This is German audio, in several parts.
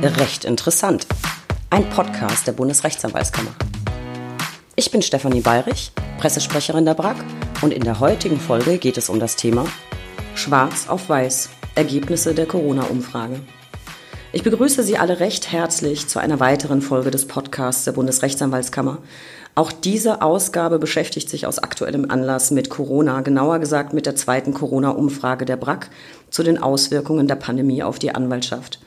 Recht interessant. Ein Podcast der Bundesrechtsanwaltskammer. Ich bin Stefanie Bayrich, Pressesprecherin der BRAG und in der heutigen Folge geht es um das Thema Schwarz auf Weiß, Ergebnisse der Corona-Umfrage. Ich begrüße Sie alle recht herzlich zu einer weiteren Folge des Podcasts der Bundesrechtsanwaltskammer. Auch diese Ausgabe beschäftigt sich aus aktuellem Anlass mit Corona, genauer gesagt mit der zweiten Corona-Umfrage der BRAC zu den Auswirkungen der Pandemie auf die Anwaltschaft.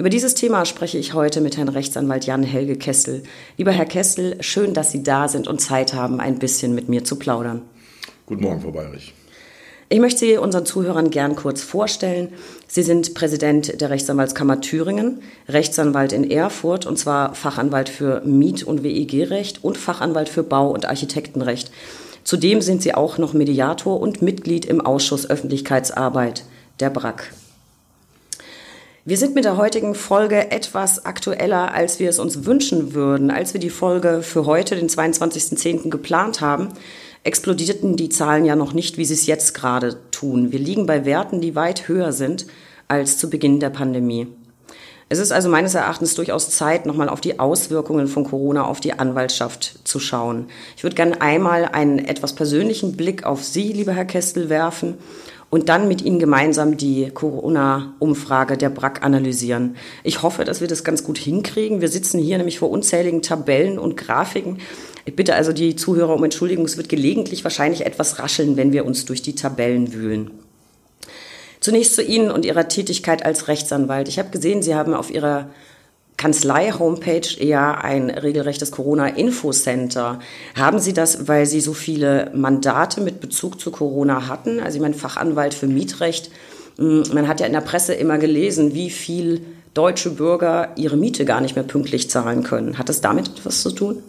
Über dieses Thema spreche ich heute mit Herrn Rechtsanwalt Jan Helge Kessel. Lieber Herr Kessel, schön, dass Sie da sind und Zeit haben, ein bisschen mit mir zu plaudern. Guten Morgen, Frau Bayrich. Ich möchte Sie unseren Zuhörern gern kurz vorstellen. Sie sind Präsident der Rechtsanwaltskammer Thüringen, Rechtsanwalt in Erfurt und zwar Fachanwalt für Miet- und WEG-Recht und Fachanwalt für Bau- und Architektenrecht. Zudem sind Sie auch noch Mediator und Mitglied im Ausschuss Öffentlichkeitsarbeit der BRAC. Wir sind mit der heutigen Folge etwas aktueller, als wir es uns wünschen würden. Als wir die Folge für heute, den 22.10. geplant haben, explodierten die Zahlen ja noch nicht, wie sie es jetzt gerade tun. Wir liegen bei Werten, die weit höher sind als zu Beginn der Pandemie. Es ist also meines Erachtens durchaus Zeit, nochmal auf die Auswirkungen von Corona auf die Anwaltschaft zu schauen. Ich würde gerne einmal einen etwas persönlichen Blick auf Sie, lieber Herr Kestel, werfen und dann mit Ihnen gemeinsam die Corona-Umfrage der BRAC analysieren. Ich hoffe, dass wir das ganz gut hinkriegen. Wir sitzen hier nämlich vor unzähligen Tabellen und Grafiken. Ich bitte also die Zuhörer um Entschuldigung, es wird gelegentlich wahrscheinlich etwas rascheln, wenn wir uns durch die Tabellen wühlen. Zunächst zu Ihnen und Ihrer Tätigkeit als Rechtsanwalt. Ich habe gesehen, Sie haben auf Ihrer Kanzlei-Homepage eher ein regelrechtes Corona-Infocenter. Haben Sie das, weil Sie so viele Mandate mit Bezug zu Corona hatten? Also ich meine, Fachanwalt für Mietrecht. Hm, man hat ja in der Presse immer gelesen, wie viel deutsche Bürger ihre Miete gar nicht mehr pünktlich zahlen können. Hat das damit etwas zu tun?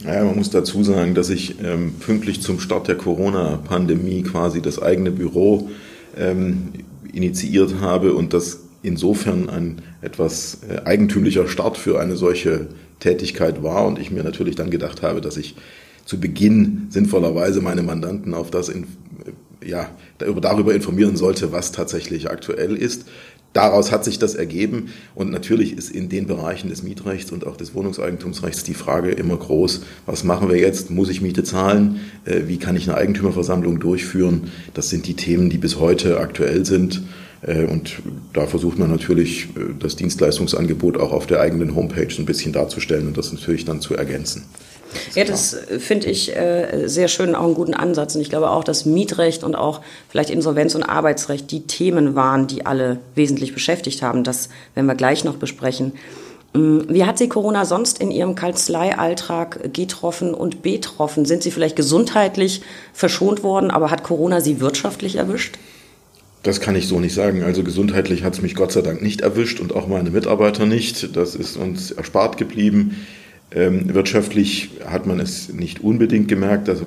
Naja, man muss dazu sagen, dass ich ähm, pünktlich zum Start der Corona-Pandemie quasi das eigene Büro ähm, initiiert habe und das insofern ein etwas äh, eigentümlicher Start für eine solche Tätigkeit war und ich mir natürlich dann gedacht habe, dass ich zu Beginn sinnvollerweise meine Mandanten auf das in, äh, ja, darüber informieren sollte, was tatsächlich aktuell ist. Daraus hat sich das ergeben und natürlich ist in den Bereichen des Mietrechts und auch des Wohnungseigentumsrechts die Frage immer groß, was machen wir jetzt? Muss ich Miete zahlen? Äh, wie kann ich eine Eigentümerversammlung durchführen? Das sind die Themen, die bis heute aktuell sind und da versucht man natürlich, äh, das Dienstleistungsangebot auch auf der eigenen Homepage ein bisschen darzustellen und das natürlich dann zu ergänzen. Ja, das finde ich äh, sehr schön, auch einen guten Ansatz. Und ich glaube auch, dass Mietrecht und auch vielleicht Insolvenz- und Arbeitsrecht die Themen waren, die alle wesentlich beschäftigt haben. Das werden wir gleich noch besprechen. Mm, wie hat Sie Corona sonst in Ihrem Kanzleialltag getroffen und betroffen? Sind Sie vielleicht gesundheitlich verschont worden, aber hat Corona Sie wirtschaftlich erwischt? Das kann ich so nicht sagen. Also gesundheitlich hat es mich Gott sei Dank nicht erwischt und auch meine Mitarbeiter nicht. Das ist uns erspart geblieben. Ähm, wirtschaftlich hat man es nicht unbedingt gemerkt. Das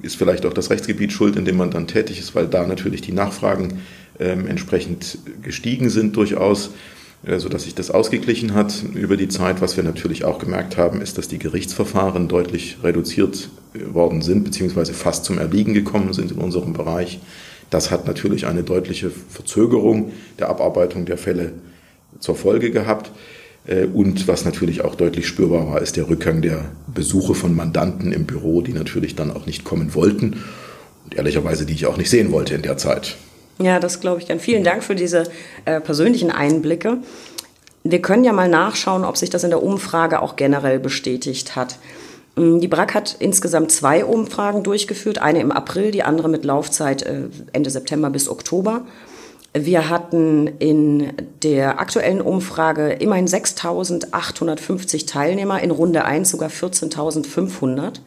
ist vielleicht auch das Rechtsgebiet schuld, in dem man dann tätig ist, weil da natürlich die Nachfragen ähm, entsprechend gestiegen sind durchaus, äh, sodass sich das ausgeglichen hat über die Zeit. Was wir natürlich auch gemerkt haben, ist, dass die Gerichtsverfahren deutlich reduziert äh, worden sind, beziehungsweise fast zum Erliegen gekommen sind in unserem Bereich. Das hat natürlich eine deutliche Verzögerung der Abarbeitung der Fälle zur Folge gehabt. Äh, und was natürlich auch deutlich spürbar war, ist der Rückgang der Besuche von Mandanten im Büro, die natürlich dann auch nicht kommen wollten und ehrlicherweise die ich auch nicht sehen wollte in der Zeit. Ja, das glaube ich dann. Vielen Dank für diese äh, persönlichen Einblicke. Wir können ja mal nachschauen, ob sich das in der Umfrage auch generell bestätigt hat. Mm, die BRAC hat insgesamt zwei Umfragen durchgeführt, eine im April, die andere mit Laufzeit äh, Ende September bis Oktober. Wir hatten in der aktuellen Umfrage immerhin 6.850 Teilnehmer, in Runde 1 sogar 14.500.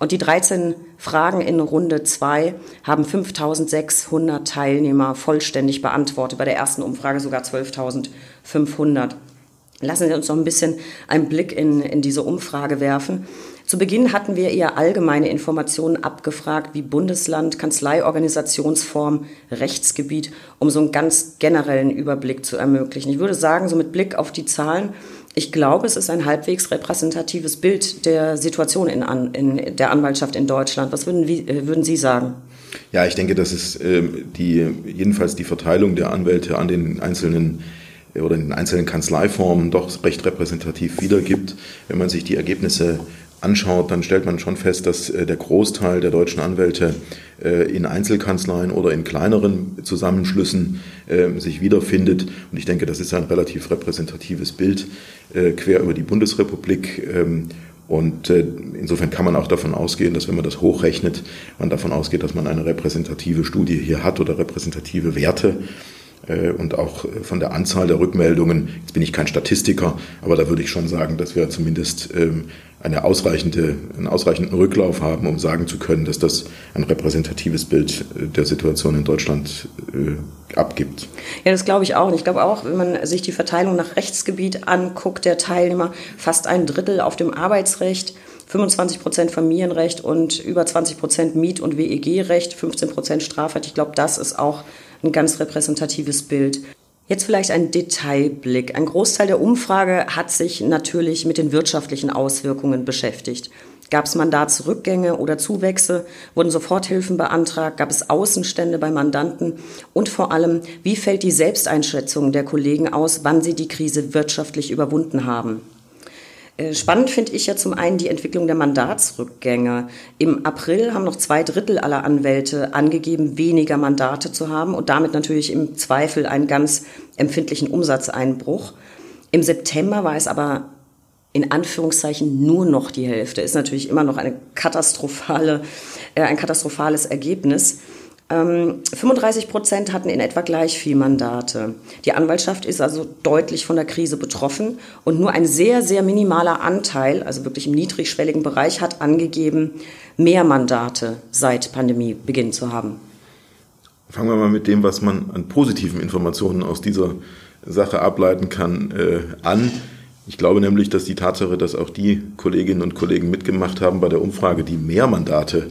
Und die 13 Fragen in Runde 2 haben 5.600 Teilnehmer vollständig beantwortet, bei der ersten Umfrage sogar 12.500. Lassen Sie uns noch ein bisschen einen Blick in, in diese Umfrage werfen. Zu Beginn hatten wir eher allgemeine Informationen abgefragt, wie Bundesland, Kanzleiorganisationsform, Rechtsgebiet, um so einen ganz generellen Überblick zu ermöglichen. Ich würde sagen, so mit Blick auf die Zahlen, ich glaube, es ist ein halbwegs repräsentatives Bild der Situation in, in der Anwaltschaft in Deutschland. Was würden, wie, äh, würden Sie sagen? Ja, ich denke, das ist äh, die, jedenfalls die Verteilung der Anwälte an den einzelnen oder in den einzelnen Kanzleiformen doch recht repräsentativ wiedergibt. Wenn man sich die Ergebnisse anschaut, dann stellt man schon fest, dass äh, der Großteil der deutschen Anwälte äh, in Einzelkanzleien oder in kleineren Zusammenschlüssen äh, sich wiederfindet. Und ich denke, das ist ein relativ repräsentatives Bild quer über die Bundesrepublik. Ähm, und insofern kann man auch davon ausgehen, dass wenn man das hochrechnet, man davon ausgeht, dass man eine repräsentative Studie hier hat oder repräsentative Werte. Äh, und auch äh, von der Anzahl der Rückmeldungen, jetzt bin ich kein Statistiker, aber da würde ich schon sagen, dass wir zumindest ähm, eine ausreichende, einen ausreichenden Rücklauf haben, um sagen zu können, dass das ein repräsentatives Bild äh, der Situation in Deutschland abgibt. Ja, das glaube ich auch. Und ich glaube auch, wenn man sich die Verteilung nach Rechtsgebiet anguckt, der Teilnehmer, fast ein Drittel auf dem Arbeitsrecht, 25 Prozent Familienrecht und über 20 Prozent Miet- und WEG-Recht, 15 Prozent Strafrecht. Ich glaube, das ist auch ein ganz repräsentatives Bild. Jetzt vielleicht ein Detailblick. Ein Großteil der Umfrage hat sich natürlich mit den wirtschaftlichen Auswirkungen beschäftigt. Gab es Mandatsrückgänge oder Zuwächse? Wurden Soforthilfen beantragt? Gab es Außenstände bei Mandanten? Und vor allem, wie fällt die Selbsteinschätzung der Kollegen aus, wann sie die Krise wirtschaftlich überwunden haben? Äh, spannend finde ich ja zum einen die Entwicklung der Mandatsrückgänge. Im April haben noch zwei Drittel aller Anwälte angegeben, weniger Mandate zu haben und damit natürlich im Zweifel einen ganz empfindlichen Umsatzeinbruch. Im September war es aber in Anführungszeichen nur noch die Hälfte. Ist natürlich immer noch eine katastrophale, äh, ein katastrophales Ergebnis. 35 ähm, Prozent hatten in etwa gleich viel Mandate. Die Anwaltschaft ist also deutlich von der Krise betroffen und nur ein sehr, sehr minimaler Anteil, also wirklich im niedrigschwelligen Bereich, hat angegeben, mehr Mandate seit Pandemiebeginn zu haben. Fangen wir mal mit dem, was man an positiven Informationen aus dieser Sache ableiten kann, äh, an. Ich glaube nämlich, dass die Tatsache, dass auch die Kolleginnen und Kollegen mitgemacht haben bei der Umfrage, die mehr Mandate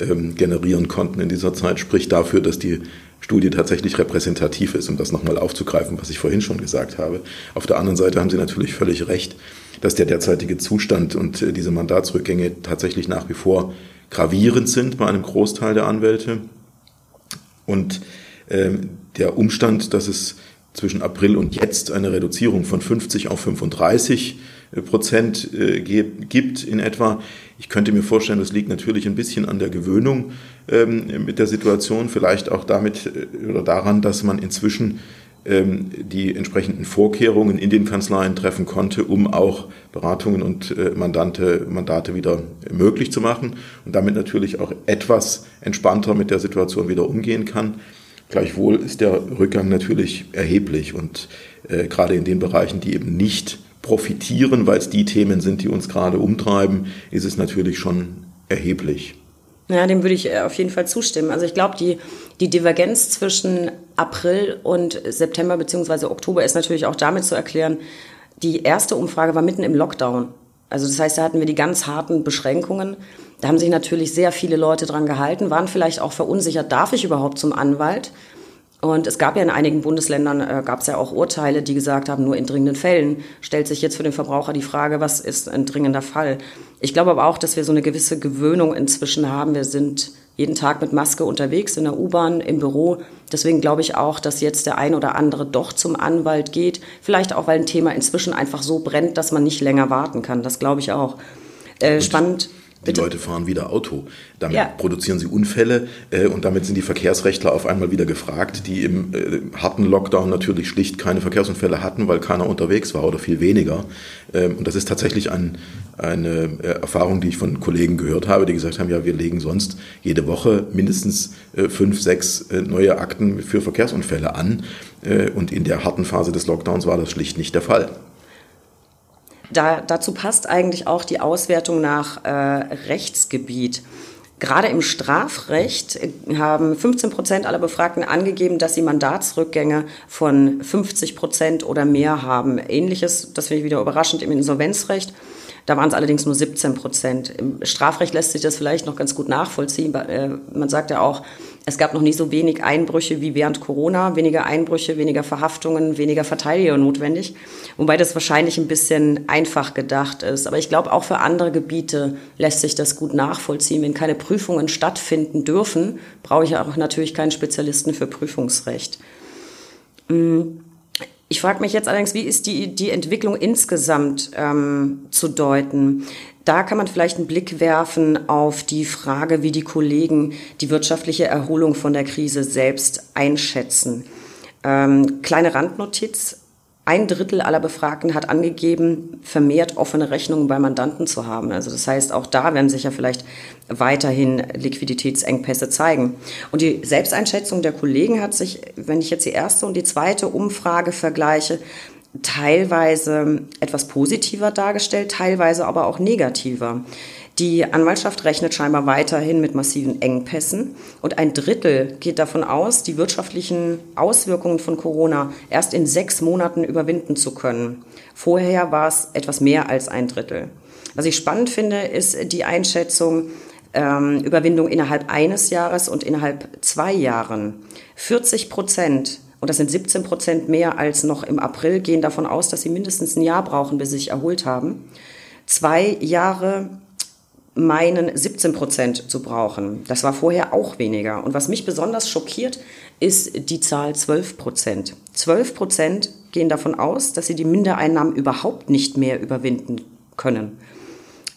ähm, generieren konnten in dieser Zeit, spricht dafür, dass die Studie tatsächlich repräsentativ ist, um das nochmal aufzugreifen, was ich vorhin schon gesagt habe. Auf der anderen Seite haben Sie natürlich völlig recht, dass der derzeitige Zustand und äh, diese Mandatsrückgänge tatsächlich nach wie vor gravierend sind bei einem Großteil der Anwälte. Und ähm, der Umstand, dass es zwischen April und jetzt eine Reduzierung von 50 auf 35 Prozent äh, gibt in etwa. Ich könnte mir vorstellen, das liegt natürlich ein bisschen an der Gewöhnung ähm, mit der Situation, vielleicht auch damit äh, oder daran, dass man inzwischen ähm, die entsprechenden Vorkehrungen in den Kanzleien treffen konnte, um auch Beratungen und äh, Mandante, Mandate wieder möglich zu machen und damit natürlich auch etwas entspannter mit der Situation wieder umgehen kann. Gleichwohl ist der Rückgang natürlich erheblich und äh, gerade in den Bereichen, die eben nicht profitieren, weil es die Themen sind, die uns gerade umtreiben, ist es natürlich schon erheblich. Ja, dem würde ich äh, auf jeden Fall zustimmen. Also ich glaube, die, die Divergenz zwischen April und September bzw. Oktober ist natürlich auch damit zu erklären, die erste Umfrage war mitten im Lockdown. Also das heißt, da hatten wir die ganz harten Beschränkungen. Da haben sich natürlich sehr viele Leute dran gehalten, waren vielleicht auch verunsichert, darf ich überhaupt zum Anwalt? Und es gab ja in einigen Bundesländern, äh, gab es ja auch Urteile, die gesagt haben, nur in dringenden Fällen stellt sich jetzt für den Verbraucher die Frage, was ist ein dringender Fall. Ich glaube aber auch, dass wir so eine gewisse Gewöhnung inzwischen haben. Wir sind jeden Tag mit Maske unterwegs, in der U-Bahn, im Büro. Deswegen glaube ich auch, dass jetzt der ein oder andere doch zum Anwalt geht. Vielleicht auch, weil ein Thema inzwischen einfach so brennt, dass man nicht länger warten kann. Das glaube ich auch. Äh, spannend. Die Bitte? Leute fahren wieder Auto. Damit ja. produzieren sie Unfälle äh, und damit sind die Verkehrsrechtler auf einmal wieder gefragt, die im äh, harten Lockdown natürlich schlicht keine Verkehrsunfälle hatten, weil keiner unterwegs war oder viel weniger. Ähm, und das ist tatsächlich ein, eine äh, Erfahrung, die ich von Kollegen gehört habe, die gesagt haben, ja, wir legen sonst jede Woche mindestens äh, fünf, sechs äh, neue Akten für Verkehrsunfälle an. Äh, und in der harten Phase des Lockdowns war das schlicht nicht der Fall. Da, dazu passt eigentlich auch die Auswertung nach äh, Rechtsgebiet. Gerade im Strafrecht haben 15 Prozent aller Befragten angegeben, dass sie Mandatsrückgänge von 50 Prozent oder mehr haben. Ähnliches, das finde ich wieder überraschend, im Insolvenzrecht. Da waren es allerdings nur 17 Prozent. Im Strafrecht lässt sich das vielleicht noch ganz gut nachvollziehen. Äh, man sagt ja auch, es gab noch nie so wenig Einbrüche wie während Corona, weniger Einbrüche, weniger Verhaftungen, weniger Verteidiger notwendig. Wobei das wahrscheinlich ein bisschen einfach gedacht ist. Aber ich glaube, auch für andere Gebiete lässt sich das gut nachvollziehen. Wenn keine Prüfungen stattfinden dürfen, brauche ich auch natürlich keinen Spezialisten für Prüfungsrecht. Mm. Ich frage mich jetzt allerdings, wie ist die, die Entwicklung insgesamt ähm, zu deuten? Da kann man vielleicht einen Blick werfen auf die Frage, wie die Kollegen die wirtschaftliche Erholung von der Krise selbst einschätzen. Ähm, kleine Randnotiz. Ein Drittel aller Befragten hat angegeben, vermehrt offene Rechnungen bei Mandanten zu haben. Also das heißt, auch da werden sich ja vielleicht weiterhin Liquiditätsengpässe zeigen. Und die Selbsteinschätzung der Kollegen hat sich, wenn ich jetzt die erste und die zweite Umfrage vergleiche, teilweise etwas positiver dargestellt, teilweise aber auch negativer. Die Anwaltschaft rechnet scheinbar weiterhin mit massiven Engpässen und ein Drittel geht davon aus, die wirtschaftlichen Auswirkungen von Corona erst in sechs Monaten überwinden zu können. Vorher war es etwas mehr als ein Drittel. Was ich spannend finde, ist die Einschätzung ähm, Überwindung innerhalb eines Jahres und innerhalb zwei Jahren. 40 Prozent und das sind 17 Prozent mehr als noch im April, gehen davon aus, dass sie mindestens ein Jahr brauchen, bis sie sich erholt haben. Zwei Jahre meinen 17 Prozent zu brauchen. Das war vorher auch weniger. Und was mich besonders schockiert, ist die Zahl 12 Prozent. 12 Prozent gehen davon aus, dass sie die Mindereinnahmen überhaupt nicht mehr überwinden können.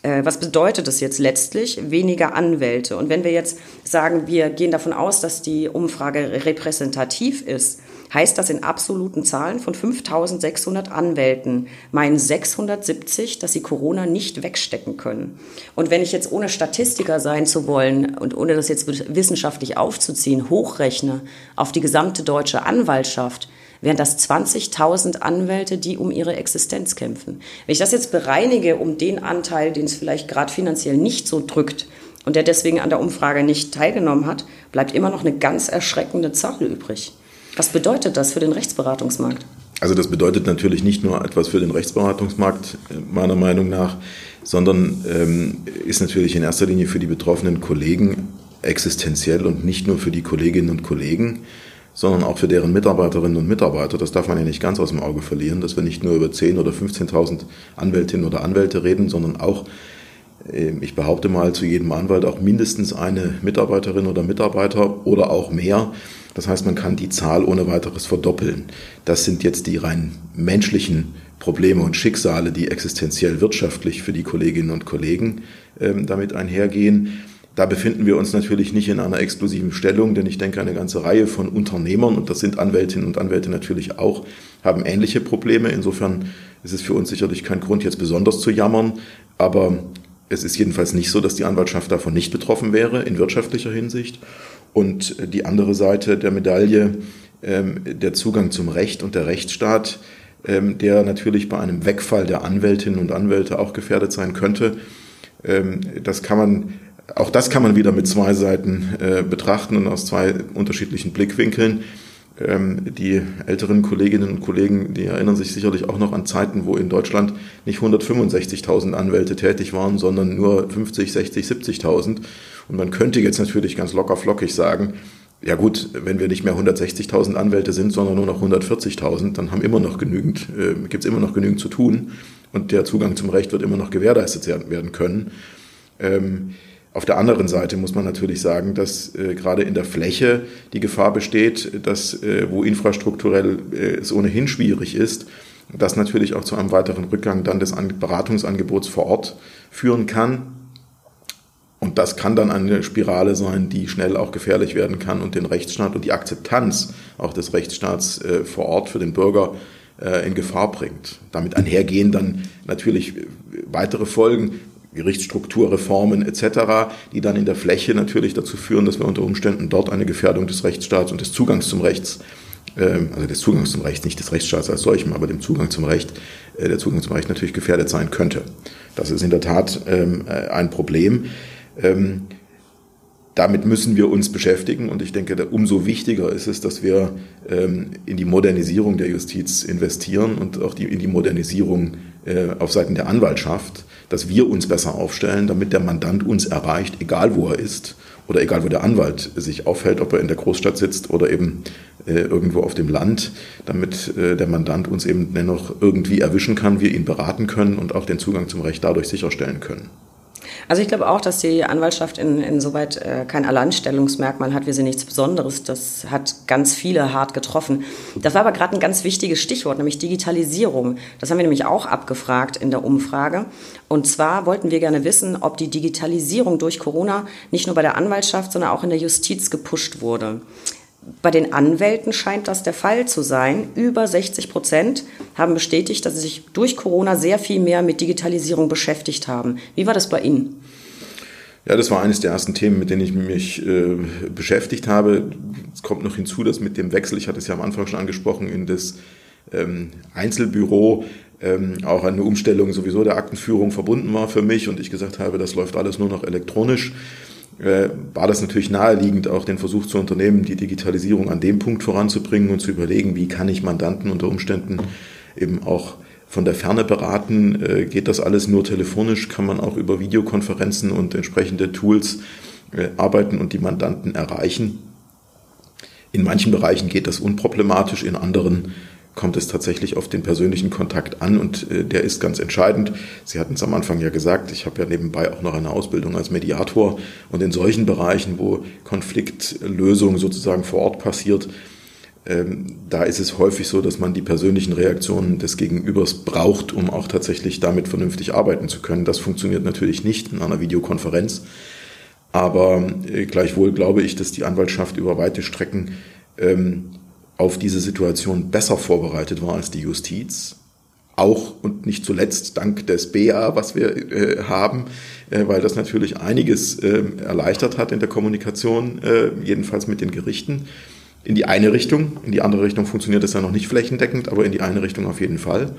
Äh, was bedeutet das jetzt letztlich? Weniger Anwälte. Und wenn wir jetzt sagen, wir gehen davon aus, dass die Umfrage repräsentativ ist, heißt das in absoluten Zahlen von 5600 Anwälten meinen 670, dass sie Corona nicht wegstecken können. Und wenn ich jetzt ohne Statistiker sein zu wollen und ohne das jetzt wissenschaftlich aufzuziehen, hochrechne auf die gesamte deutsche Anwaltschaft, wären das 20.000 Anwälte, die um ihre Existenz kämpfen. Wenn ich das jetzt bereinige um den Anteil, den es vielleicht gerade finanziell nicht so drückt und der deswegen an der Umfrage nicht teilgenommen hat, bleibt immer noch eine ganz erschreckende Zahl übrig. Was bedeutet das für den Rechtsberatungsmarkt? Also das bedeutet natürlich nicht nur etwas für den Rechtsberatungsmarkt, meiner Meinung nach, sondern ähm, ist natürlich in erster Linie für die betroffenen Kollegen existenziell und nicht nur für die Kolleginnen und Kollegen, sondern auch für deren Mitarbeiterinnen und Mitarbeiter. Das darf man ja nicht ganz aus dem Auge verlieren, dass wir nicht nur über 10.000 oder 15.000 Anwältinnen oder Anwälte reden, sondern auch, äh, ich behaupte mal, zu jedem Anwalt auch mindestens eine Mitarbeiterin oder Mitarbeiter oder auch mehr, das heißt, man kann die Zahl ohne weiteres verdoppeln. Das sind jetzt die rein menschlichen Probleme und Schicksale, die existenziell wirtschaftlich für die Kolleginnen und Kollegen ähm, damit einhergehen. Da befinden wir uns natürlich nicht in einer exklusiven Stellung, denn ich denke, eine ganze Reihe von Unternehmern, und das sind Anwältinnen und Anwälte natürlich auch, haben ähnliche Probleme. Insofern ist es für uns sicherlich kein Grund, jetzt besonders zu jammern. Aber es ist jedenfalls nicht so, dass die Anwaltschaft davon nicht betroffen wäre in wirtschaftlicher Hinsicht. Und die andere Seite der Medaille, ähm, der Zugang zum Recht und der Rechtsstaat, ähm, der natürlich bei einem Wegfall der Anwältinnen und Anwälte auch gefährdet sein könnte. Ähm, das kann man, auch das kann man wieder mit zwei Seiten äh, betrachten und aus zwei unterschiedlichen Blickwinkeln. Die älteren Kolleginnen und Kollegen, die erinnern sich sicherlich auch noch an Zeiten, wo in Deutschland nicht 165.000 Anwälte tätig waren, sondern nur 50, 60, 70.000. Und man könnte jetzt natürlich ganz locker flockig sagen, ja gut, wenn wir nicht mehr 160.000 Anwälte sind, sondern nur noch 140.000, dann haben immer noch genügend, äh, gibt es immer noch genügend zu tun und der Zugang zum Recht wird immer noch gewährleistet werden können. Ähm, auf der anderen Seite muss man natürlich sagen, dass äh, gerade in der Fläche die Gefahr besteht, dass äh, wo infrastrukturell äh, es ohnehin schwierig ist, das natürlich auch zu einem weiteren Rückgang dann des Beratungsangebots vor Ort führen kann. Und das kann dann eine Spirale sein, die schnell auch gefährlich werden kann und den Rechtsstaat und die Akzeptanz auch des Rechtsstaats äh, vor Ort für den Bürger äh, in Gefahr bringt. Damit einhergehen dann natürlich äh, weitere Folgen, Gerichtsstrukturreformen etc., die dann in der Fläche natürlich dazu führen, dass wir unter Umständen dort eine Gefährdung des Rechtsstaats und des Zugangs zum Rechts, ähm, also des Zugangs zum Recht, nicht des Rechtsstaats als solchem, aber dem Zugang zum Recht, der Zugang zum Recht natürlich gefährdet sein könnte. Das ist in der Tat ähm, ein Problem. Ähm, damit müssen wir uns beschäftigen und ich denke, umso wichtiger ist es, dass wir ähm, in die Modernisierung der Justiz investieren und auch die, in die Modernisierung äh, auf Seiten der Anwaltschaft, dass wir uns besser aufstellen, damit der Mandant uns erreicht, egal wo er ist oder egal wo der Anwalt sich aufhält, ob er in der Großstadt sitzt oder eben äh, irgendwo auf dem Land, damit äh, der Mandant uns eben dennoch irgendwie erwischen kann, wir ihn beraten können und auch den Zugang zum Recht dadurch sicherstellen können. Also ich glaube auch, dass die Anwaltschaft in, insoweit äh, kein Alleinstellungsmerkmal hat. Wir sind nichts Besonderes. Das hat ganz viele hart getroffen. Das war aber gerade ein ganz wichtiges Stichwort, nämlich Digitalisierung. Das haben wir nämlich auch abgefragt in der Umfrage. Und zwar wollten wir gerne wissen, ob die Digitalisierung durch Corona nicht nur bei der Anwaltschaft, sondern auch in der Justiz gepusht wurde. Bei den Anwälten scheint das der Fall zu sein. Über 60 Prozent haben bestätigt, dass sie sich durch Corona sehr viel mehr mit Digitalisierung beschäftigt haben. Wie war das bei Ihnen? Ja, das war eines der ersten Themen, mit denen ich mich äh, beschäftigt habe. Es kommt noch hinzu, dass mit dem Wechsel, ich hatte es ja am Anfang schon angesprochen, in das ähm, Einzelbüro ähm, auch eine Umstellung sowieso der Aktenführung verbunden war für mich und ich gesagt habe, das läuft alles nur noch elektronisch. Äh, war das natürlich naheliegend, auch den Versuch zu unternehmen, die Digitalisierung an dem Punkt voranzubringen und zu überlegen, wie kann ich Mandanten unter Umständen eben auch von der Ferne beraten. Äh, geht das alles nur telefonisch? Kann man auch über Videokonferenzen und entsprechende Tools äh, arbeiten und die Mandanten erreichen? In manchen Bereichen geht das unproblematisch, in anderen kommt es tatsächlich auf den persönlichen Kontakt an und äh, der ist ganz entscheidend. Sie hatten es am Anfang ja gesagt, ich habe ja nebenbei auch noch eine Ausbildung als Mediator und in solchen Bereichen, wo Konfliktlösung sozusagen vor Ort passiert, ähm, da ist es häufig so, dass man die persönlichen Reaktionen des Gegenübers braucht, um auch tatsächlich damit vernünftig arbeiten zu können. Das funktioniert natürlich nicht in einer Videokonferenz. Aber äh, gleichwohl glaube ich, dass die Anwaltschaft über weite Strecken ähm, auf diese Situation besser vorbereitet war als die Justiz. Auch und nicht zuletzt dank des BA, was wir äh, haben, äh, weil das natürlich einiges äh, erleichtert hat in der Kommunikation, äh, jedenfalls mit den Gerichten. In die eine Richtung, in die andere Richtung funktioniert es ja noch nicht flächendeckend, aber in die eine Richtung auf jeden Fall.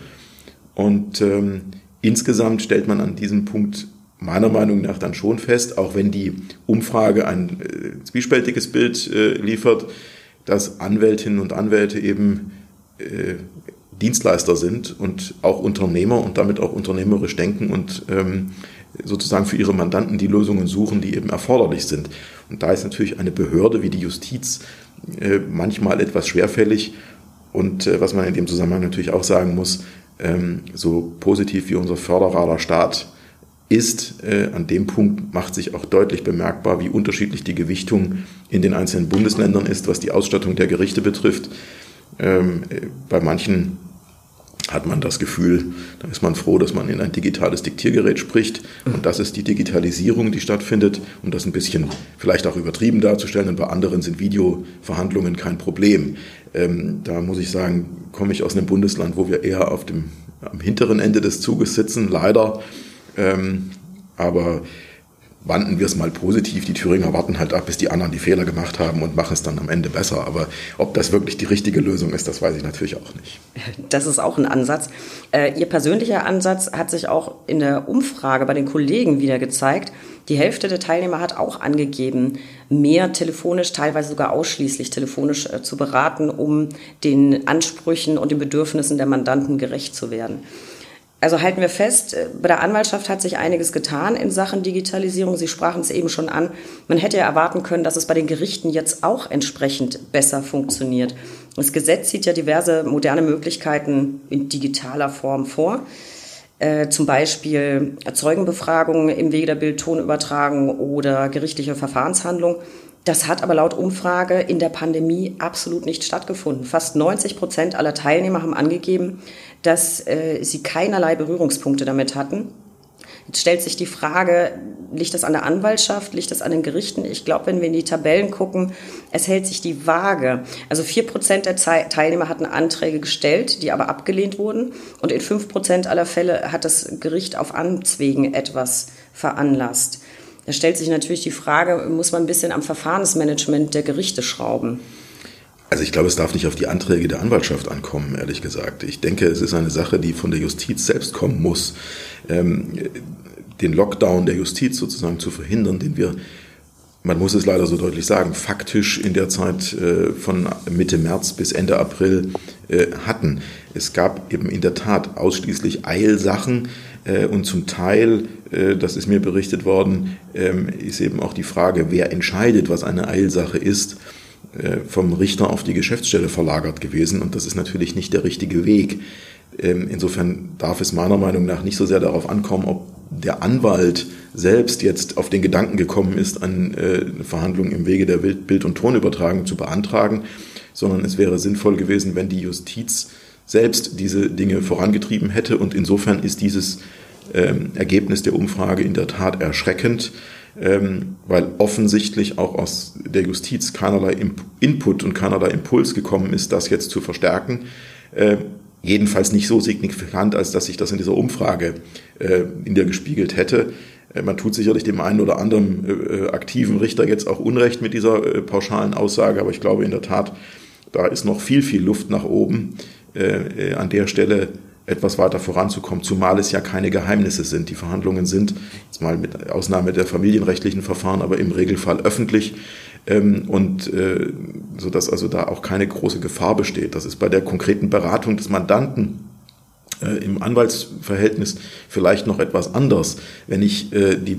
Und ähm, insgesamt stellt man an diesem Punkt meiner Meinung nach dann schon fest, auch wenn die Umfrage ein äh, zwiespältiges Bild äh, liefert, dass Anwältinnen und Anwälte eben äh, Dienstleister sind und auch Unternehmer und damit auch unternehmerisch denken und ähm, sozusagen für ihre Mandanten die Lösungen suchen, die eben erforderlich sind. Und da ist natürlich eine Behörde wie die Justiz äh, manchmal etwas schwerfällig. Und äh, was man in dem Zusammenhang natürlich auch sagen muss, ähm, so positiv wie unser Förderer Staat ist, äh, an dem Punkt macht sich auch deutlich bemerkbar, wie unterschiedlich die Gewichtung in den einzelnen Bundesländern ist, was die Ausstattung der Gerichte betrifft. Ähm, äh, bei manchen hat man das Gefühl, da ist man froh, dass man in ein digitales Diktiergerät spricht. Und das ist die Digitalisierung, die stattfindet, um das ein bisschen vielleicht auch übertrieben darzustellen. Und bei anderen sind Videoverhandlungen kein Problem. Ähm, da muss ich sagen, komme ich aus einem Bundesland, wo wir eher auf dem am hinteren Ende des Zuges sitzen, leider. Ähm, aber wandten wir es mal positiv. Die Thüringer warten halt ab, bis die anderen die Fehler gemacht haben und machen es dann am Ende besser. Aber ob das wirklich die richtige Lösung ist, das weiß ich natürlich auch nicht. Das ist auch ein Ansatz. Äh, Ihr persönlicher Ansatz hat sich auch in der Umfrage bei den Kollegen wieder gezeigt. Die Hälfte der Teilnehmer hat auch angegeben, mehr telefonisch, teilweise sogar ausschließlich telefonisch äh, zu beraten, um den Ansprüchen und den Bedürfnissen der Mandanten gerecht zu werden. Also halten wir fest, äh, bei der Anwaltschaft hat sich einiges getan in Sachen Digitalisierung. Sie sprachen es eben schon an. Man hätte ja erwarten können, dass es bei den Gerichten jetzt auch entsprechend besser funktioniert. Das Gesetz sieht ja diverse moderne Möglichkeiten in digitaler Form vor. Äh, zum Beispiel Zeugenbefragungen im Wege der Bild-Ton-Übertragung oder gerichtliche Verfahrenshandlung. Das hat aber laut Umfrage in der Pandemie absolut nicht stattgefunden. Fast 90 Prozent aller Teilnehmer haben angegeben, dass äh, sie keinerlei Berührungspunkte damit hatten. Jetzt stellt sich die Frage, liegt das an der Anwaltschaft, liegt das an den Gerichten? Ich glaube, wenn wir in die Tabellen gucken, es hält sich die Waage. Also vier Prozent der Teilnehmer hatten Anträge gestellt, die aber abgelehnt wurden. Und in fünf Prozent aller Fälle hat das Gericht auf Amtswegen etwas veranlasst. Da stellt sich natürlich die Frage, muss man ein bisschen am Verfahrensmanagement der Gerichte schrauben? Also ich glaube, es darf nicht auf die Anträge der Anwaltschaft ankommen, ehrlich gesagt. Ich denke, es ist eine Sache, die von der Justiz selbst kommen muss, ähm, den Lockdown der Justiz sozusagen zu verhindern, den wir, man muss es leider so deutlich sagen, faktisch in der Zeit äh, von Mitte März bis Ende April äh, hatten. Es gab eben in der Tat ausschließlich Eilsachen äh, und zum Teil, das ist mir berichtet worden, ähm, ist eben auch die Frage, wer entscheidet, was eine Eilsache ist. Vom Richter auf die Geschäftsstelle verlagert gewesen und das ist natürlich nicht der richtige Weg. Ähm, insofern darf es meiner Meinung nach nicht so sehr darauf ankommen, ob der Anwalt selbst jetzt auf den Gedanken gekommen ist, eine äh, Verhandlung im Wege der Bild- und Tonübertragung zu beantragen, sondern es wäre sinnvoll gewesen, wenn die Justiz selbst diese Dinge vorangetrieben hätte. Und insofern ist dieses ähm, Ergebnis der Umfrage in der Tat erschreckend, ähm, weil offensichtlich auch aus der Justiz keinerlei Input und keinerlei Impuls gekommen ist, das jetzt zu verstärken. Äh, jedenfalls nicht so signifikant, als dass sich das in dieser Umfrage äh, in der gespiegelt hätte. Äh, man tut sicherlich dem einen oder anderen äh, aktiven Richter jetzt auch Unrecht mit dieser äh, pauschalen Aussage, aber ich glaube in der Tat, da ist noch viel, viel Luft nach oben äh, an der Stelle etwas weiter voranzukommen, zumal es ja keine Geheimnisse sind. Die Verhandlungen sind, jetzt mal mit Ausnahme der familienrechtlichen Verfahren, aber im Regelfall öffentlich ähm, und äh, so dass also da auch keine große Gefahr besteht. Das ist bei der konkreten Beratung des Mandanten äh, im Anwaltsverhältnis vielleicht noch etwas anders. Wenn ich äh, die,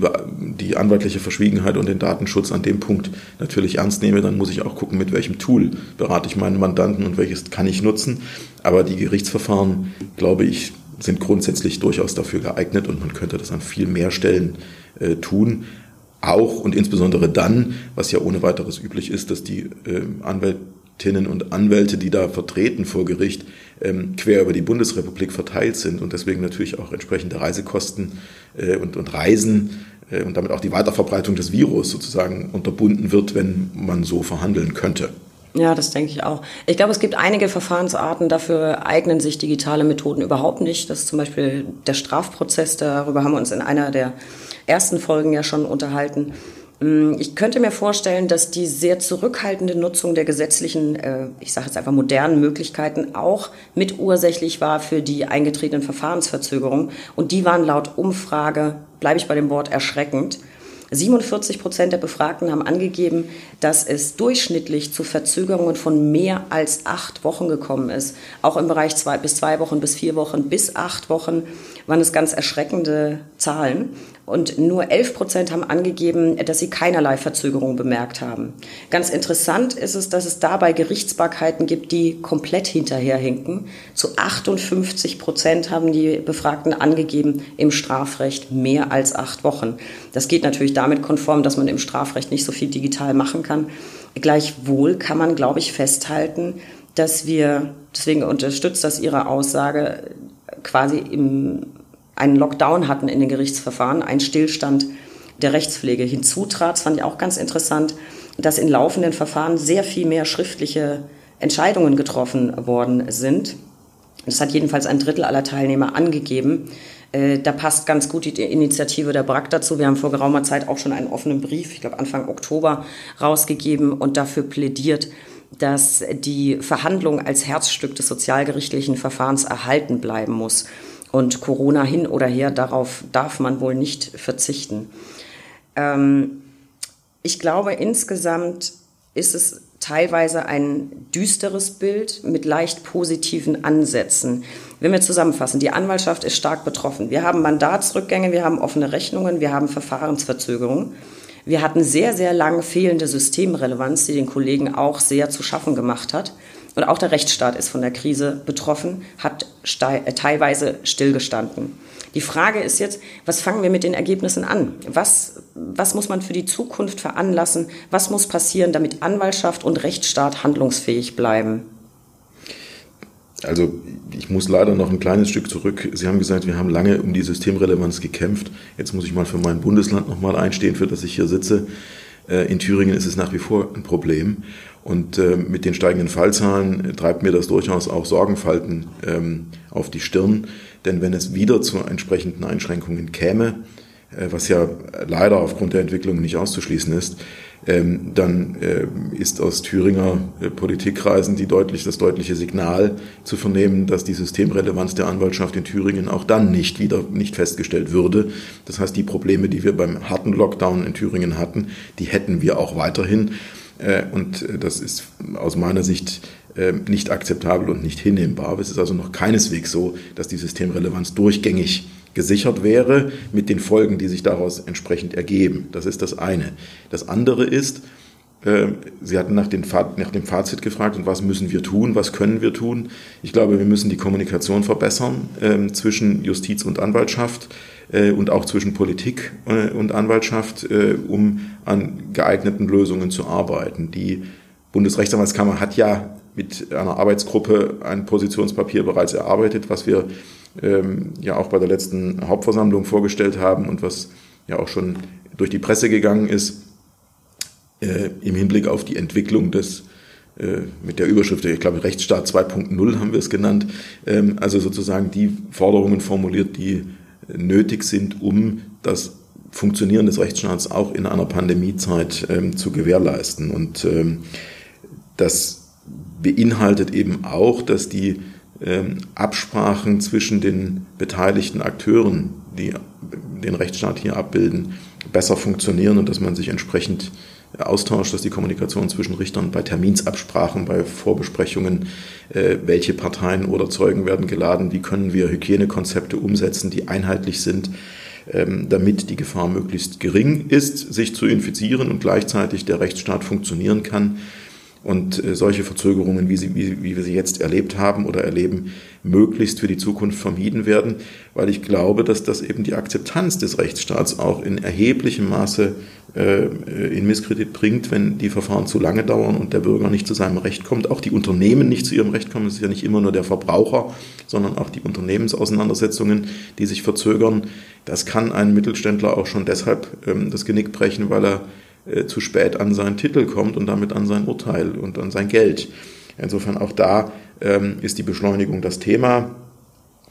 die anwaltliche Verschwiegenheit und den Datenschutz an dem Punkt natürlich ernst nehme, dann muss ich auch gucken, mit welchem Tool berate ich meinen Mandanten und welches kann ich nutzen. Aber die Gerichtsverfahren, glaube ich, sind grundsätzlich durchaus dafür geeignet und man könnte das an viel mehr Stellen äh, tun. Auch und insbesondere dann, was ja ohne weiteres üblich ist, dass die äh, Anwältinnen und Anwälte, die da vertreten vor Gericht, ähm, quer über die Bundesrepublik verteilt sind und deswegen natürlich auch entsprechende Reisekosten äh, und, und Reisen äh, und damit auch die Weiterverbreitung des Virus sozusagen unterbunden wird, wenn man so verhandeln könnte. Ja, das denke ich auch. Ich glaube, es gibt einige Verfahrensarten, dafür eignen sich digitale Methoden überhaupt nicht. Das ist zum Beispiel der Strafprozess, darüber haben wir uns in einer der ersten Folgen ja schon unterhalten. Mm, ich könnte mir vorstellen, dass die sehr zurückhaltende Nutzung der gesetzlichen, äh, ich sage jetzt einfach modernen Möglichkeiten auch mitursächlich war für die eingetretenen Verfahrensverzögerungen. Und die waren laut Umfrage, bleibe ich bei dem Wort, erschreckend. 47 Prozent der Befragten haben angegeben, dass es durchschnittlich zu Verzögerungen von mehr als acht Wochen gekommen ist. Auch im Bereich zwei, bis zwei Wochen, bis vier Wochen, bis acht Wochen waren es ganz erschreckende Zahlen. Und nur 11 Prozent haben angegeben, dass sie keinerlei Verzögerung bemerkt haben. Ganz interessant ist es, dass es dabei Gerichtsbarkeiten gibt, die komplett hinterherhinken. Zu 58 Prozent haben die Befragten angegeben, im Strafrecht mehr als acht Wochen. Das geht natürlich damit konform, dass man im Strafrecht nicht so viel digital machen kann. Gleichwohl kann man, glaube ich, festhalten, dass wir, deswegen unterstützt das Ihre Aussage, quasi im einen Lockdown hatten in den Gerichtsverfahren, einen Stillstand der Rechtspflege. Hinzu trat, das fand ich auch ganz interessant, dass in laufenden Verfahren sehr viel mehr schriftliche Entscheidungen getroffen worden sind. Das hat jedenfalls ein Drittel aller Teilnehmer angegeben. Äh, da passt ganz gut die Initiative der BRAC dazu. Wir haben vor geraumer Zeit auch schon einen offenen Brief, ich glaube Anfang Oktober, rausgegeben und dafür plädiert, dass die Verhandlung als Herzstück des sozialgerichtlichen Verfahrens erhalten bleiben muss. Und Corona hin oder her, darauf darf man wohl nicht verzichten. Ähm, ich glaube, insgesamt ist es teilweise ein düsteres Bild mit leicht positiven Ansätzen. Wenn wir zusammenfassen, die Anwaltschaft ist stark betroffen. Wir haben Mandatsrückgänge, wir haben offene Rechnungen, wir haben Verfahrensverzögerungen. Wir hatten sehr, sehr lange fehlende Systemrelevanz, die den Kollegen auch sehr zu schaffen gemacht hat. Und auch der Rechtsstaat ist von der Krise betroffen, hat äh, teilweise stillgestanden. Die Frage ist jetzt, was fangen wir mit den Ergebnissen an? Was, was muss man für die Zukunft veranlassen? Was muss passieren, damit Anwaltschaft und Rechtsstaat handlungsfähig bleiben? Also ich muss leider noch ein kleines Stück zurück. Sie haben gesagt, wir haben lange um die Systemrelevanz gekämpft. Jetzt muss ich mal für mein Bundesland nochmal einstehen, für das ich hier sitze. Äh, in Thüringen ist es nach wie vor ein Problem. Und äh, mit den steigenden Fallzahlen treibt mir das durchaus auch Sorgenfalten ähm, auf die Stirn. Denn wenn es wieder zu entsprechenden Einschränkungen käme, äh, was ja leider aufgrund der Entwicklung nicht auszuschließen ist, ähm, dann äh, ist aus Thüringer äh, Politikkreisen die deutlich, das deutliche Signal zu vernehmen, dass die Systemrelevanz der Anwaltschaft in Thüringen auch dann nicht wieder nicht festgestellt würde. Das heißt, die Probleme, die wir beim harten Lockdown in Thüringen hatten, die hätten wir auch weiterhin. Äh, und äh, das ist aus meiner Sicht äh, nicht akzeptabel und nicht hinnehmbar. Es ist also noch keineswegs so, dass die Systemrelevanz durchgängig gesichert wäre mit den Folgen, die sich daraus entsprechend ergeben. Das ist das eine. Das andere ist, Sie hatten nach, dem Fazit gefragt, und was müssen wir tun, was können wir tun? Ich glaube, wir müssen die Kommunikation verbessern zwischen Justiz und Anwaltschaft. äh, und auch zwischen Politik äh, und Anwaltschaft, äh, um an geeigneten Lösungen zu arbeiten. Die Bundesrechtsanwaltskammer hat ja mit einer Arbeitsgruppe ein Positionspapier bereits erarbeitet, was wir ähm, ja auch bei der letzten Hauptversammlung vorgestellt haben und was ja auch schon durch die Presse gegangen ist, äh, im Hinblick auf die Entwicklung des äh, mit der Überschrift, ich glaube Rechtsstaat 2.0 haben wir es genannt, ähm, also sozusagen die Forderungen formuliert, die nötig sind, um das Funktionieren des Rechtsstaats auch in einer Pandemiezeit ähm, zu gewährleisten. Und ähm, das beinhaltet eben auch, dass die Absprachen zwischen den beteiligten Akteuren, die den Rechtsstaat hier abbilden, besser funktionieren und dass man sich entsprechend Austausch, dass die Kommunikation zwischen Richtern bei Terminsabsprachen, bei Vorbesprechungen, äh, welche Parteien oder Zeugen werden geladen, wie können wir Hygienekonzepte umsetzen, die einheitlich sind, ähm, damit die Gefahr möglichst gering ist, sich zu infizieren und gleichzeitig der Rechtsstaat funktionieren kann. Und äh, solche Verzögerungen, wie, sie, wie, wie wir sie jetzt erlebt haben oder erleben, möglichst für die Zukunft vermieden werden, weil ich glaube, dass das eben die Akzeptanz des Rechtsstaats auch in erheblichem Maße äh, in Misskredit bringt, wenn die Verfahren zu lange dauern und der Bürger nicht zu seinem Recht kommt, auch die Unternehmen nicht zu ihrem Recht kommen. Es ist ja nicht immer nur der Verbraucher, sondern auch die Unternehmensauseinandersetzungen, die sich verzögern. Das kann ein Mittelständler auch schon deshalb ähm, das Genick brechen, weil er äh, zu spät an seinen Titel kommt und damit an sein Urteil und an sein Geld. Insofern auch da ähm, ist die Beschleunigung das Thema.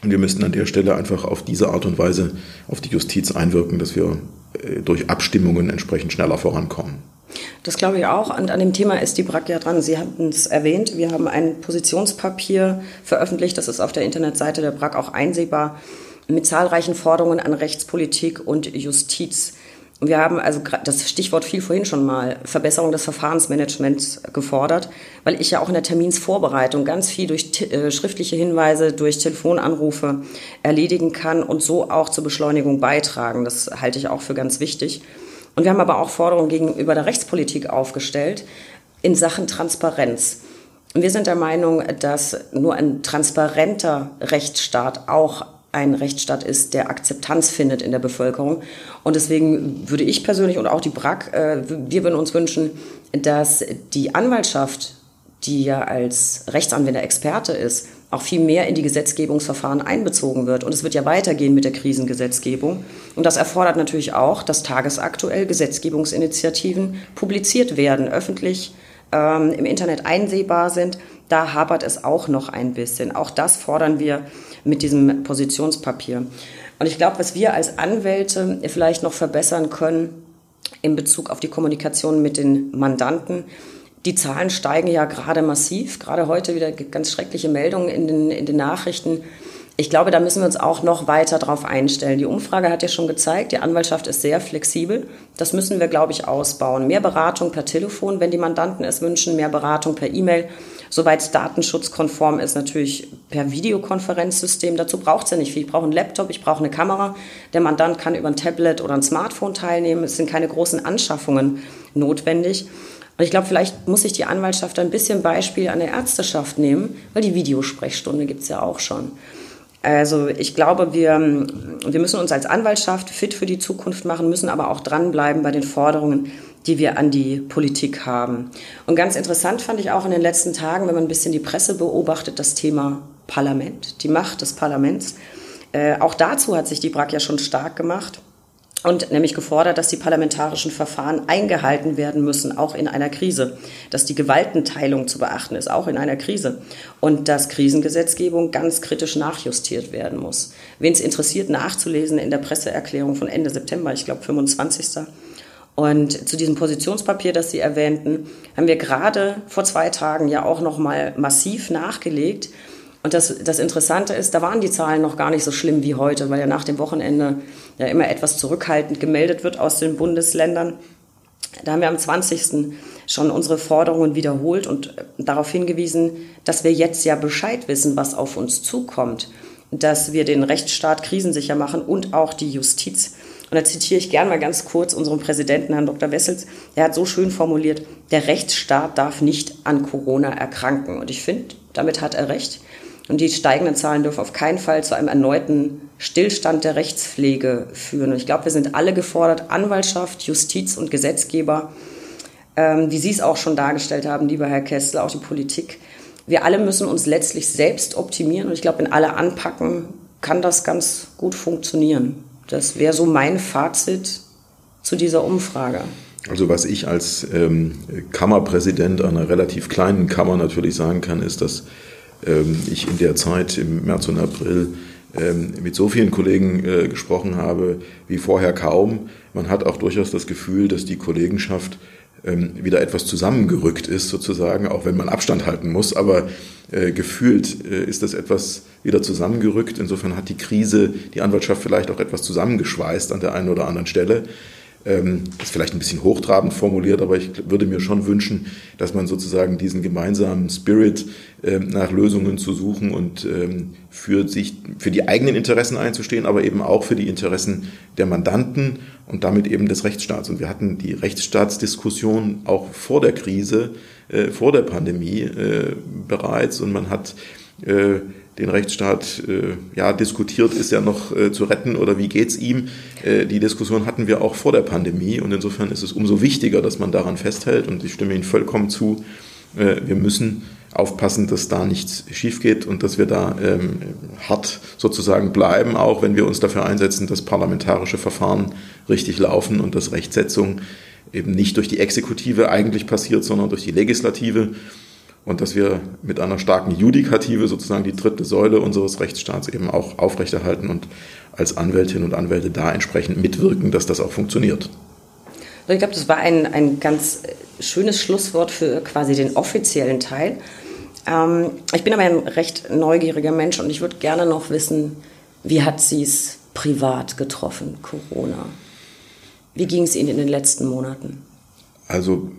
Und wir müssten an der Stelle einfach auf diese Art und Weise auf die Justiz einwirken, dass wir äh, durch Abstimmungen entsprechend schneller vorankommen. Das glaube ich auch. Und an dem Thema ist die BRAC ja dran. Sie hatten es erwähnt. Wir haben ein Positionspapier veröffentlicht. Das ist auf der Internetseite der BRAC auch einsehbar mit zahlreichen Forderungen an Rechtspolitik und Justiz. Wir haben also das Stichwort fiel vorhin schon mal, Verbesserung des Verfahrensmanagements gefordert, weil ich ja auch in der Terminsvorbereitung ganz viel durch äh, schriftliche Hinweise, durch Telefonanrufe erledigen kann und so auch zur Beschleunigung beitragen. Das halte ich auch für ganz wichtig. Und wir haben aber auch Forderungen gegenüber der Rechtspolitik aufgestellt in Sachen Transparenz. Wir sind der Meinung, dass nur ein transparenter Rechtsstaat auch ein Rechtsstaat ist, der Akzeptanz findet in der Bevölkerung. Und deswegen würde ich persönlich und auch die BRAC, äh, wir würden uns wünschen, dass die Anwaltschaft, die ja als Rechtsanwender Experte ist, auch viel mehr in die Gesetzgebungsverfahren einbezogen wird. Und es wird ja weitergehen mit der Krisengesetzgebung. Und das erfordert natürlich auch, dass tagesaktuell Gesetzgebungsinitiativen publiziert werden, öffentlich ähm, im Internet einsehbar sind. Da hapert es auch noch ein bisschen. Auch das fordern wir mit diesem Positionspapier. Und ich glaube, was wir als Anwälte vielleicht noch verbessern können in Bezug auf die Kommunikation mit den Mandanten, die Zahlen steigen ja gerade massiv. Gerade heute wieder ganz schreckliche Meldungen in den, in den Nachrichten. Ich glaube, da müssen wir uns auch noch weiter darauf einstellen. Die Umfrage hat ja schon gezeigt, die Anwaltschaft ist sehr flexibel. Das müssen wir, glaube ich, ausbauen. Mehr Beratung per Telefon, wenn die Mandanten es wünschen, mehr Beratung per E-Mail Soweit datenschutzkonform ist, natürlich per Videokonferenzsystem. Dazu braucht es ja nicht viel. Ich brauche einen Laptop, ich brauche eine Kamera. Der Mandant kann über ein Tablet oder ein Smartphone teilnehmen. Es sind keine großen Anschaffungen notwendig. Und ich glaube, vielleicht muss sich die Anwaltschaft ein bisschen Beispiel an der Ärzteschaft nehmen, weil die Videosprechstunde gibt es ja auch schon. Also ich glaube, wir, wir müssen uns als Anwaltschaft fit für die Zukunft machen, müssen aber auch dranbleiben bei den Forderungen, die wir an die Politik haben. Und ganz interessant fand ich auch in den letzten Tagen, wenn man ein bisschen die Presse beobachtet, das Thema Parlament, die Macht des Parlaments. Äh, auch dazu hat sich die BRAC ja schon stark gemacht und nämlich gefordert, dass die parlamentarischen Verfahren eingehalten werden müssen, auch in einer Krise, dass die Gewaltenteilung zu beachten ist, auch in einer Krise und dass Krisengesetzgebung ganz kritisch nachjustiert werden muss. Wen es interessiert, nachzulesen in der Presseerklärung von Ende September, ich glaube 25. Und zu diesem Positionspapier, das Sie erwähnten, haben wir gerade vor zwei Tagen ja auch noch mal massiv nachgelegt. Und das, das Interessante ist, da waren die Zahlen noch gar nicht so schlimm wie heute, weil ja nach dem Wochenende ja immer etwas zurückhaltend gemeldet wird aus den Bundesländern. Da haben wir am 20. schon unsere Forderungen wiederholt und darauf hingewiesen, dass wir jetzt ja Bescheid wissen, was auf uns zukommt, dass wir den Rechtsstaat krisensicher machen und auch die Justiz. Und da zitiere ich gerne mal ganz kurz unseren Präsidenten, Herrn Dr. Wessels. Er hat so schön formuliert, der Rechtsstaat darf nicht an Corona erkranken. Und ich finde, damit hat er recht. Und die steigenden Zahlen dürfen auf keinen Fall zu einem erneuten Stillstand der Rechtspflege führen. Und ich glaube, wir sind alle gefordert, Anwaltschaft, Justiz und Gesetzgeber, ähm, wie Sie es auch schon dargestellt haben, lieber Herr Kessler, auch die Politik. Wir alle müssen uns letztlich selbst optimieren und ich glaube, wenn alle anpacken, kann das ganz gut funktionieren. Das wäre so mein Fazit zu dieser Umfrage. Also was ich als ähm, Kammerpräsident einer relativ kleinen Kammer natürlich sagen kann, ist, dass ich in der Zeit im März und April ähm, mit so vielen Kollegen äh, gesprochen habe wie vorher kaum. Man hat auch durchaus das Gefühl, dass die Kollegenschaft ähm, wieder etwas zusammengerückt ist, sozusagen, auch wenn man Abstand halten muss. Aber äh, gefühlt äh, ist das etwas wieder zusammengerückt. Insofern hat die Krise die Anwaltschaft vielleicht auch etwas zusammengeschweißt an der einen oder anderen Stelle. Ähm, das ist vielleicht ein bisschen hochtrabend formuliert, aber ich würde mir schon wünschen, dass man sozusagen diesen gemeinsamen Spirit ähm, nach Lösungen zu suchen und ähm, für sich, für die eigenen Interessen einzustehen, aber eben auch für die Interessen der Mandanten und damit eben des Rechtsstaats. Und wir hatten die Rechtsstaatsdiskussion auch vor der Krise, äh, vor der Pandemie äh, bereits und man hat äh, den Rechtsstaat äh, ja, diskutiert, ist er noch äh, zu retten oder wie geht's ihm? Äh, die Diskussion hatten wir auch vor der Pandemie und insofern ist es umso wichtiger, dass man daran festhält und ich stimme Ihnen vollkommen zu. Äh, wir müssen aufpassen, dass da nichts schief geht und dass wir da ähm, hart sozusagen bleiben, auch wenn wir uns dafür einsetzen, dass parlamentarische Verfahren richtig laufen und dass Rechtsetzung eben nicht durch die Exekutive eigentlich passiert, sondern durch die Legislative und dass wir mit einer starken Judikative sozusagen die dritte Säule unseres Rechtsstaats eben auch aufrechterhalten und als Anwältinnen und Anwälte da entsprechend mitwirken, dass das auch funktioniert. Ich glaube, das war ein, ein ganz schönes Schlusswort für quasi den offiziellen Teil. Ähm, ich bin aber ein recht neugieriger Mensch und ich würde gerne noch wissen, wie hat sie es privat getroffen, Corona? Wie ging es Ihnen in den letzten Monaten? Also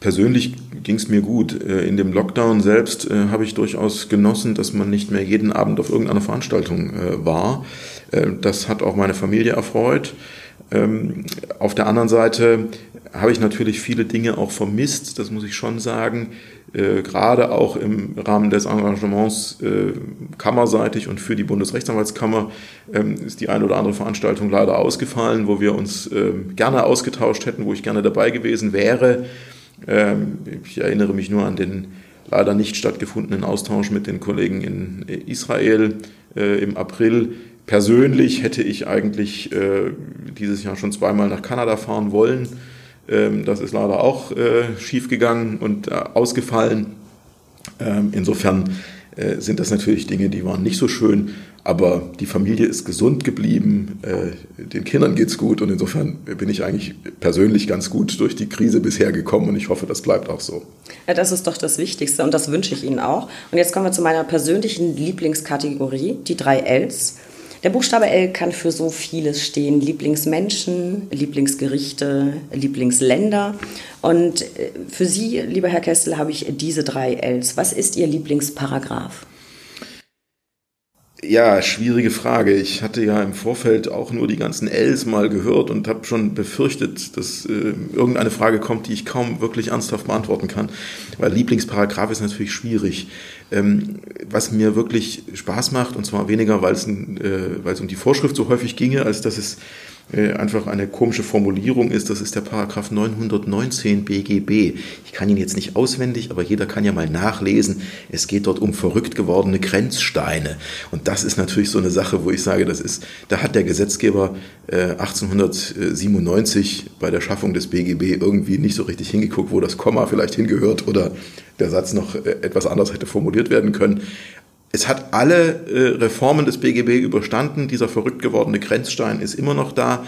Persönlich ging es mir gut. Äh, in dem Lockdown selbst äh, habe ich durchaus genossen, dass man nicht mehr jeden Abend auf irgendeiner Veranstaltung äh, war. das hat auch meine Familie erfreut. Ähm, auf der anderen Seite habe ich natürlich viele Dinge auch vermisst, das muss ich schon sagen. gerade auch im Rahmen des Engagements kammerseitig und für die Bundesrechtsanwaltskammer ähm, ist die eine oder andere Veranstaltung leider ausgefallen, wo wir uns gerne ausgetauscht hätten, wo ich gerne dabei gewesen wäre. Ähm, ich erinnere mich nur an den leider nicht stattgefundenen Austausch mit den Kollegen in Israel äh, im April. Persönlich hätte ich eigentlich äh, dieses Jahr schon zweimal nach Kanada fahren wollen. Ähm, das ist leider auch äh, schiefgegangen und ausgefallen. Ähm, insofern sind das natürlich Dinge, die waren nicht so schön. Aber die Familie ist gesund geblieben, äh, den Kindern geht's gut und insofern bin ich eigentlich persönlich ganz gut durch die Krise bisher gekommen und ich hoffe, das bleibt auch so. Ja, das ist doch das Wichtigste und das wünsche ich Ihnen auch. Und jetzt kommen wir zu meiner persönlichen Lieblingskategorie, die drei Ls. Der Buchstabe L kann für so vieles stehen. Lieblingsmenschen, Lieblingsgerichte, Lieblingsländer. Und äh, für Sie, lieber Herr Kessel, habe ich diese drei Ls. Was ist Ihr Lieblingsparagraph? Ja, schwierige Frage. Ich hatte ja im Vorfeld auch nur die ganzen Ls mal gehört und habe schon befürchtet, dass äh, irgendeine Frage kommt, die ich kaum wirklich ernsthaft beantworten kann. Weil Lieblingsparagraph ist natürlich schwierig. Ähm, was mir wirklich Spaß macht, und zwar weniger, weil es, äh, um die Vorschrift so häufig ginge, als dass es einfach eine komische Formulierung ist. Das ist der Paragraph 919 BGB. Ich kann ihn jetzt nicht auswendig, aber jeder kann ja mal nachlesen. Es geht dort um verrückt gewordene Grenzsteine. Und das ist natürlich so eine Sache, wo ich sage, das ist, da hat der Gesetzgeber 1897 äh, bei der Schaffung des BGB irgendwie nicht so richtig hingeguckt, wo das Komma vielleicht hingehört oder der Satz noch äh, etwas anders hätte formuliert werden können es hat alle äh, Reformen des BGB überstanden. Dieser verrückt gewordene Grenzstein ist immer noch da.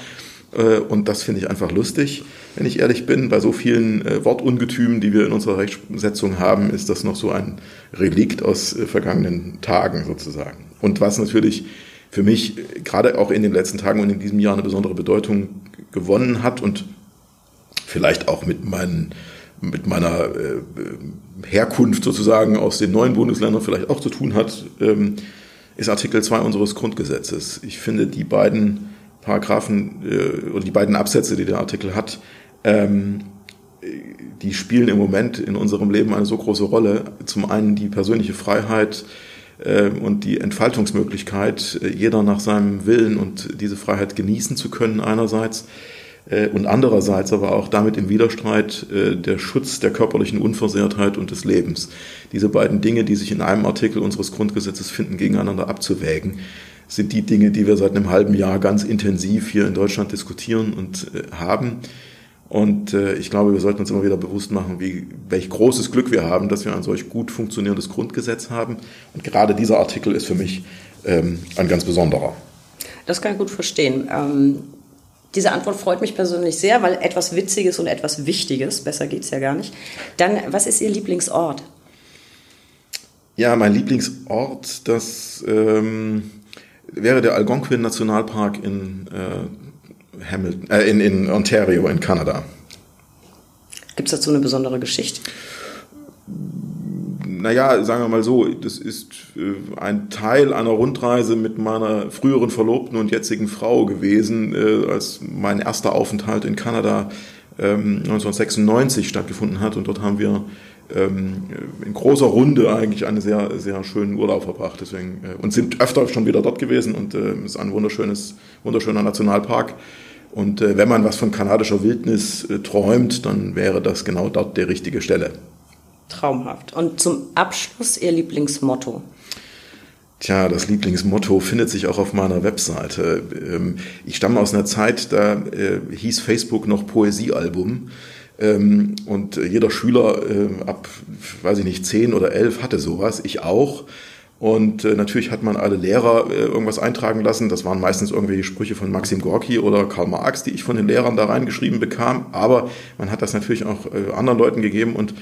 Äh, und das finde ich einfach lustig, wenn ich ehrlich bin. Bei so vielen äh, Wortungetümen, die wir in unserer Rechtssetzung haben, ist das noch so ein Relikt aus äh, vergangenen Tagen sozusagen. Und was natürlich für mich äh, gerade auch in den letzten Tagen und in diesem Jahr eine besondere Bedeutung gewonnen hat und vielleicht auch mit meinen mit meiner äh, Herkunft sozusagen aus den neuen Bundesländern vielleicht auch zu tun hat, ähm, ist Artikel 2 unseres Grundgesetzes. Ich finde die beiden Paragraphen äh, oder die beiden Absätze, die der Artikel hat, ähm, die spielen im Moment in unserem Leben eine so große Rolle. Zum einen die persönliche Freiheit äh, und die Entfaltungsmöglichkeit, äh, jeder nach seinem Willen und diese Freiheit genießen zu können einerseits und andererseits aber auch damit im Widerstreit der Schutz der körperlichen Unversehrtheit und des Lebens. Diese beiden Dinge, die sich in einem Artikel unseres Grundgesetzes finden, gegeneinander abzuwägen, sind die Dinge, die wir seit einem halben Jahr ganz intensiv hier in Deutschland diskutieren und haben. Und äh, ich glaube, wir sollten uns immer wieder bewusst machen, wie, welch großes Glück wir haben, dass wir ein solch gut funktionierendes Grundgesetz haben. Und gerade dieser Artikel ist für mich ähm, ein ganz besonderer. Das kann ich gut verstehen. Ähm, diese Antwort freut mich persönlich sehr, weil etwas Witziges und etwas Wichtiges, besser geht es ja gar nicht. Dann, was ist Ihr Lieblingsort? Ja, mein Lieblingsort, das ähm, wäre der Algonquin Nationalpark in äh, Hamilton, äh, in, in Ontario in Kanada. Gibt es dazu eine besondere Geschichte? Naja, sagen wir mal so, das ist äh, ein Teil einer Rundreise mit meiner früheren Verlobten und jetzigen Frau gewesen, äh, als mein erster Aufenthalt in Kanada ähm, 1996 stattgefunden hat. Und dort haben wir ähm, in großer Runde eigentlich einen sehr, sehr schönen Urlaub verbracht. Deswegen, äh, und sind öfter schon wieder dort gewesen und es äh, ist ein wunderschönes, wunderschöner Nationalpark. Und äh, wenn man was von kanadischer Wildnis äh, träumt, dann wäre das genau dort die richtige Stelle. Traumhaft. Und zum Abschluss Ihr Lieblingsmotto? Tja, das Lieblingsmotto findet sich auch auf meiner Webseite. Ähm, ich stamme aus einer Zeit, da äh, hieß Facebook noch Poesiealbum. Ähm, und jeder Schüler äh, ab, weiß ich nicht, zehn oder elf hatte sowas. Ich auch. Und äh, natürlich hat man alle Lehrer irgendwas eintragen lassen. Das waren meistens irgendwelche Sprüche von Maxim Gorki oder Karl Marx, die ich von den Lehrern da reingeschrieben bekam. Aber man hat das natürlich auch anderen Leuten gegeben. Und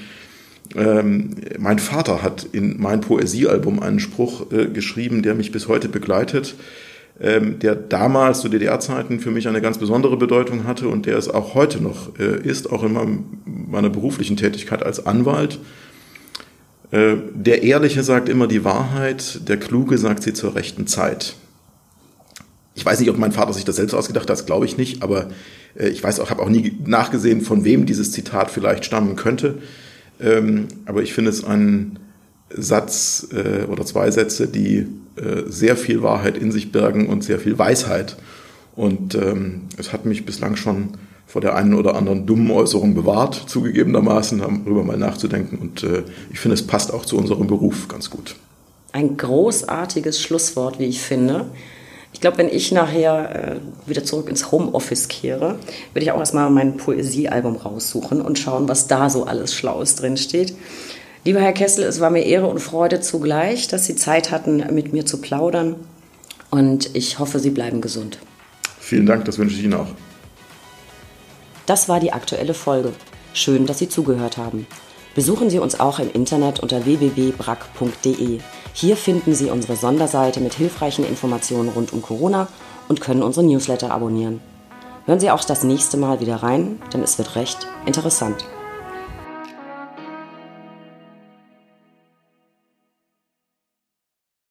ähm, mein Vater hat in mein Poesiealbum einen Spruch äh, geschrieben, der mich bis heute begleitet, ähm, der damals zu DDR-Zeiten für mich eine ganz besondere Bedeutung hatte und der es auch heute noch äh, ist, auch in meinem, meiner beruflichen Tätigkeit als Anwalt. Äh, der Ehrliche sagt immer die Wahrheit, der Kluge sagt sie zur rechten Zeit. Ich weiß nicht, ob mein Vater sich das selbst ausgedacht hat, das glaube ich nicht, aber äh, ich weiß auch, habe auch nie nachgesehen, von wem dieses Zitat vielleicht stammen könnte. Ähm, aber ich finde es ein Satz äh, oder zwei Sätze, die sehr viel Wahrheit in sich bergen und sehr viel Weisheit. Und ähm, es hat mich bislang schon vor der einen oder anderen dummen Äußerung bewahrt, zugegebenermaßen, darüber mal nachzudenken. Und äh, ich finde, es passt auch zu unserem Beruf ganz gut. Ein großartiges Schlusswort, wie ich finde. Ich glaube, wenn ich nachher äh, wieder zurück ins Homeoffice kehre, werde ich auch erstmal mein Poesiealbum raussuchen und schauen, was da so alles Schlaues drin steht. Lieber Herr Kessel, es war mir Ehre und Freude zugleich, dass Sie Zeit hatten, mit mir zu plaudern. Und ich hoffe, Sie bleiben gesund. Vielen Dank, das wünsche ich Ihnen auch. Das war die aktuelle Folge. Schön, dass Sie zugehört haben. Besuchen Sie uns auch im Internet unter www.brack.de. Hier finden Sie unsere Sonderseite mit hilfreichen Informationen rund um Corona und können unsere Newsletter abonnieren. Hören Sie auch das nächste Mal wieder rein, denn es wird recht interessant.